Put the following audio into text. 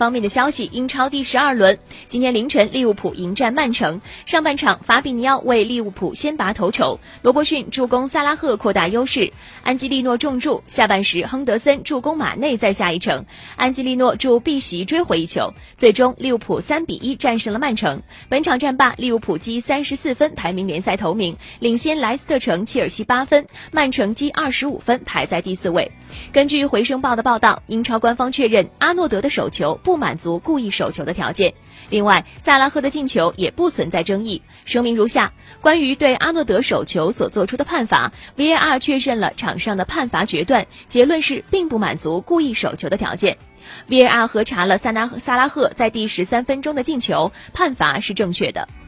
方面的消息，英超第十二轮，今天凌晨利物浦迎战曼城。上半场，法比尼奥为利物浦先拔头筹，罗伯逊助攻萨拉赫扩大优势，安吉利诺重助。下半时，亨德森助攻马内再下一城，安吉利诺助碧玺追回一球。最终，利物浦三比一战胜了曼城。本场战罢，利物浦积三十四分，排名联赛头名，领先莱斯特城、切尔西八分。曼城积二十五分，排在第四位。根据回声报的报道，英超官方确认阿诺德的手球不满足故意手球的条件。另外，萨拉赫的进球也不存在争议。声明如下：关于对阿诺德手球所做出的判罚，VAR 确认了场上的判罚决断，结论是并不满足故意手球的条件。VAR 核查了萨拉萨拉赫在第十三分钟的进球，判罚是正确的。